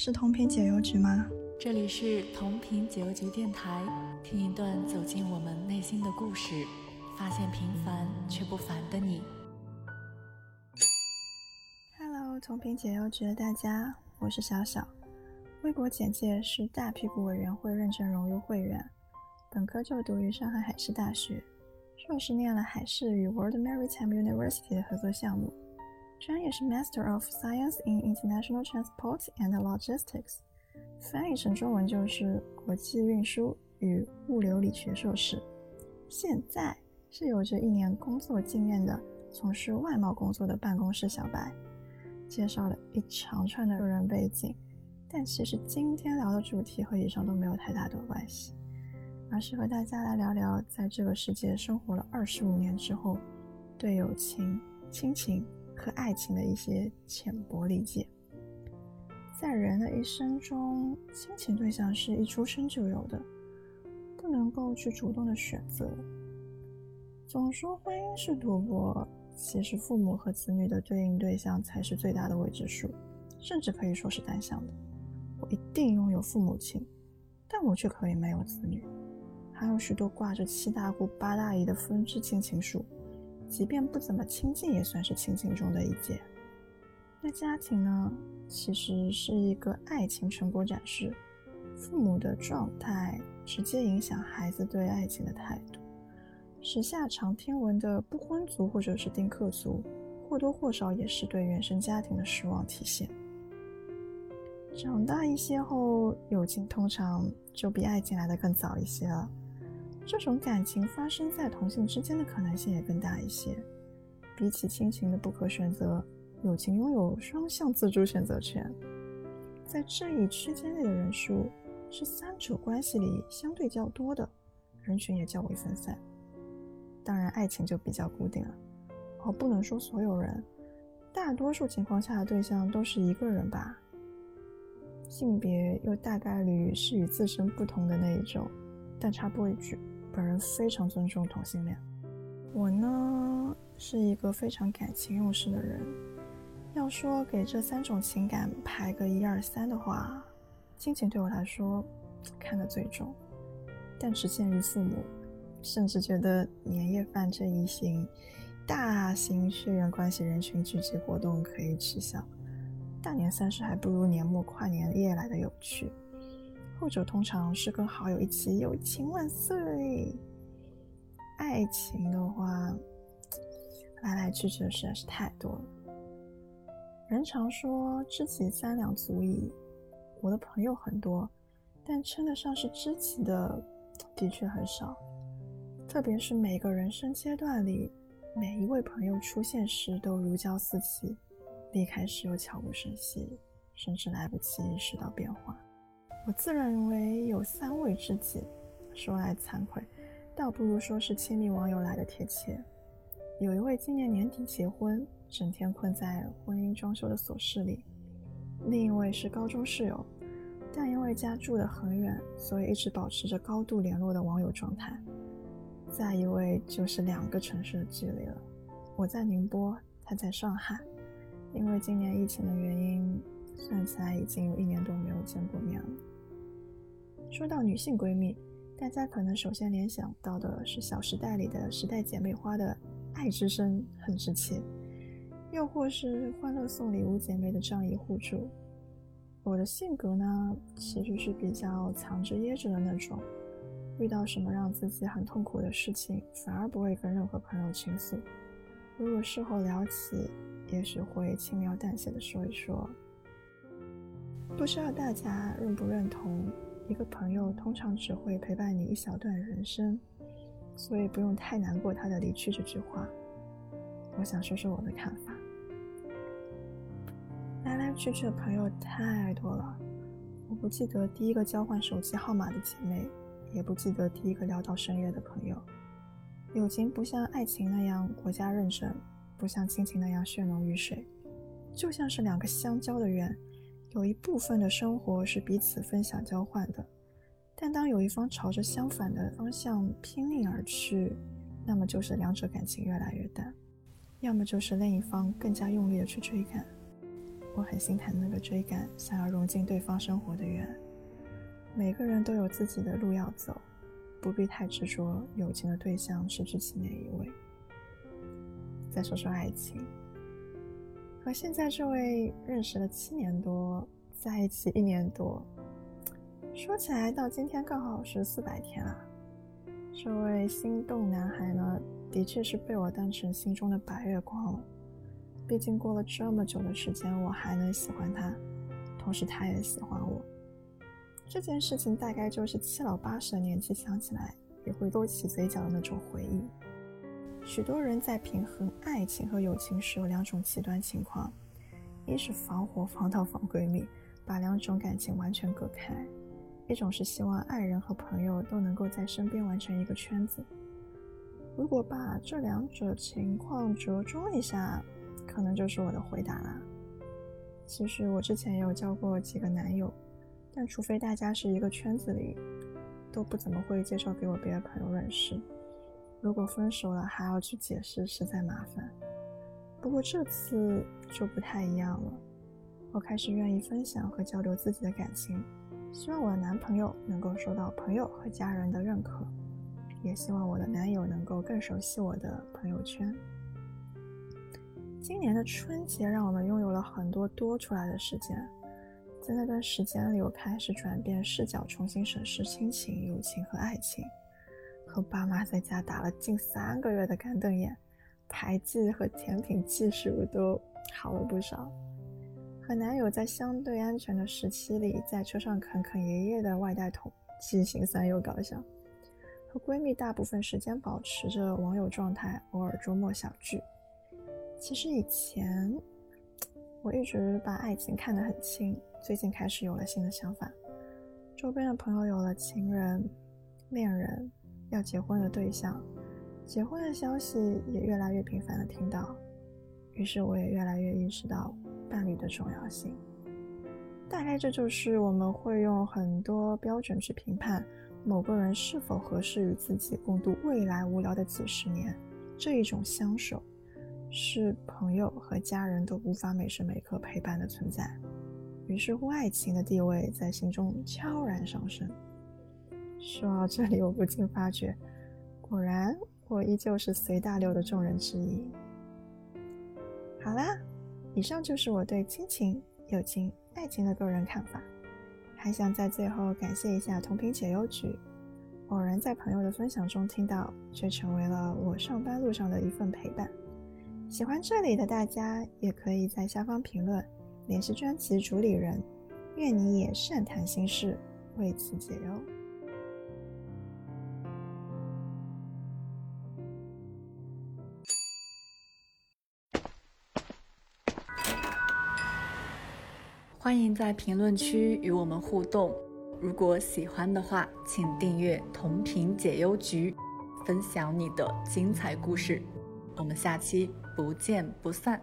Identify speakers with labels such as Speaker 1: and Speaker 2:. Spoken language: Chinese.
Speaker 1: 是同频解忧局吗？
Speaker 2: 这里是同频解忧局电台，听一段走进我们内心的故事，发现平凡却不凡的你。
Speaker 1: Hello，同频解忧局的大家，我是小小。微博简介是大屁股委员会认证荣誉会员，本科就读于上海海事大学，硕士念了海事与 World Maritime University 的合作项目。专业是 Master of Science in International Transport and Logistics，翻译成中文就是国际运输与物流理学硕士。现在是有着一年工作经验的从事外贸工作的办公室小白，介绍了一长串的个人背景，但其实今天聊的主题和以上都没有太大的关系，而是和大家来聊聊在这个世界生活了二十五年之后，对友情、亲情。和爱情的一些浅薄理解，在人的一生中，亲情对象是一出生就有的，不能够去主动的选择。总说婚姻是赌博，其实父母和子女的对应对象才是最大的未知数，甚至可以说是单向的。我一定拥有父母亲，但我却可以没有子女。还有许多挂着七大姑八大姨的分支亲情树。即便不怎么亲近，也算是亲情中的一件。那家庭呢？其实是一个爱情成果展示，父母的状态直接影响孩子对爱情的态度。时下常听闻的不婚族或者是丁克族，或多或少也是对原生家庭的失望体现。长大一些后，友情通常就比爱情来的更早一些了。这种感情发生在同性之间的可能性也更大一些。比起亲情的不可选择，友情拥有双向自主选择权。在这一区间内的人数是三者关系里相对较多的，人群也较为分散。当然，爱情就比较固定了。哦，不能说所有人，大多数情况下的对象都是一个人吧。性别又大概率是与自身不同的那一种。但插播一句。本人非常尊重同性恋。我呢是一个非常感情用事的人。要说给这三种情感排个一二三的话，亲情对我来说看得最重，但只限于父母。甚至觉得年夜饭这一型大型血缘关系人群聚集活动可以取消。大年三十还不如年末跨年夜来的有趣。后者通常是跟好友一起友情万岁。爱情的话，来来去去的实在是太多了。人常说知己三两足矣，我的朋友很多，但称得上是知己的的确很少。特别是每个人生阶段里，每一位朋友出现时都如胶似漆，离开时又悄无声息，甚至来不及意识到变化。我自认为有三位知己，说来惭愧，倒不如说是亲密网友来的贴切。有一位今年年底结婚，整天困在婚姻装修的琐事里；另一位是高中室友，但因为家住得很远，所以一直保持着高度联络的网友状态；再一位就是两个城市的距离了，我在宁波，他在上海，因为今年疫情的原因，算起来已经有一年多没有见过面了。说到女性闺蜜，大家可能首先联想到的是《小时代》里的时代姐妹花的爱之深、恨之切，又或是《欢乐颂》里五姐妹的仗义互助。我的性格呢，其实是比较藏着掖着的那种，遇到什么让自己很痛苦的事情，反而不会跟任何朋友倾诉。如果事后聊起，也许会轻描淡写的说一说。不知道大家认不认同？一个朋友通常只会陪伴你一小段人生，所以不用太难过他的离去这句话。我想说说我的看法。来来去去的朋友太多了，我不记得第一个交换手机号码的姐妹，也不记得第一个聊到深夜的朋友。友情不像爱情那样国家认证，不像亲情那样血浓于水，就像是两个相交的圆。有一部分的生活是彼此分享交换的，但当有一方朝着相反的方向拼命而去，那么就是两者感情越来越淡，要么就是另一方更加用力的去追赶。我很心疼那个追赶、想要融进对方生活的缘。每个人都有自己的路要走，不必太执着友情的对象是知己哪一位。再说说爱情，和现在这位认识了七年多，在一起一年多，说起来到今天刚好是四百天了。这位心动男孩呢，的确是被我当成心中的白月光了。毕竟过了这么久的时间，我还能喜欢他，同时他也喜欢我。这件事情大概就是七老八十的年纪想起来也会勾起嘴角的那种回忆。许多人在平衡爱情和友情时有两种极端情况：一是防火防盗防闺蜜，把两种感情完全隔开；一种是希望爱人和朋友都能够在身边完成一个圈子。如果把这两者情况折中一下，可能就是我的回答啦。其实我之前也有交过几个男友，但除非大家是一个圈子里，都不怎么会介绍给我别的朋友认识。如果分手了还要去解释，实在麻烦。不过这次就不太一样了，我开始愿意分享和交流自己的感情，希望我的男朋友能够受到朋友和家人的认可，也希望我的男友能够更熟悉我的朋友圈。今年的春节让我们拥有了很多多出来的时间，在那段时间里，我开始转变视角，重新审视亲情、友情和爱情。和爸妈在家打了近三个月的干瞪眼，牌技和甜品技术都好了不少。和男友在相对安全的时期里，在车上啃啃爷爷的外带桶，既心酸又搞笑。和闺蜜大部分时间保持着网友状态，偶尔周末小聚。其实以前我一直把爱情看得很轻，最近开始有了新的想法。周边的朋友有了情人、恋人。要结婚的对象，结婚的消息也越来越频繁的听到，于是我也越来越意识到伴侣的重要性。大概这就是我们会用很多标准去评判某个人是否合适与自己共度未来无聊的几十年这一种相守，是朋友和家人都无法每时每刻陪伴的存在。于是乎，爱情的地位在心中悄然上升。说到这里，我不禁发觉，果然我依旧是随大流的众人之一。好啦，以上就是我对亲情、友情、爱情的个人看法。还想在最后感谢一下同频解忧局，偶然在朋友的分享中听到，却成为了我上班路上的一份陪伴。喜欢这里的大家，也可以在下方评论联系专辑主理人，愿你也善谈心事，为此解忧。
Speaker 2: 欢迎在评论区与我们互动。如果喜欢的话，请订阅同频解忧局，分享你的精彩故事。我们下期不见不散。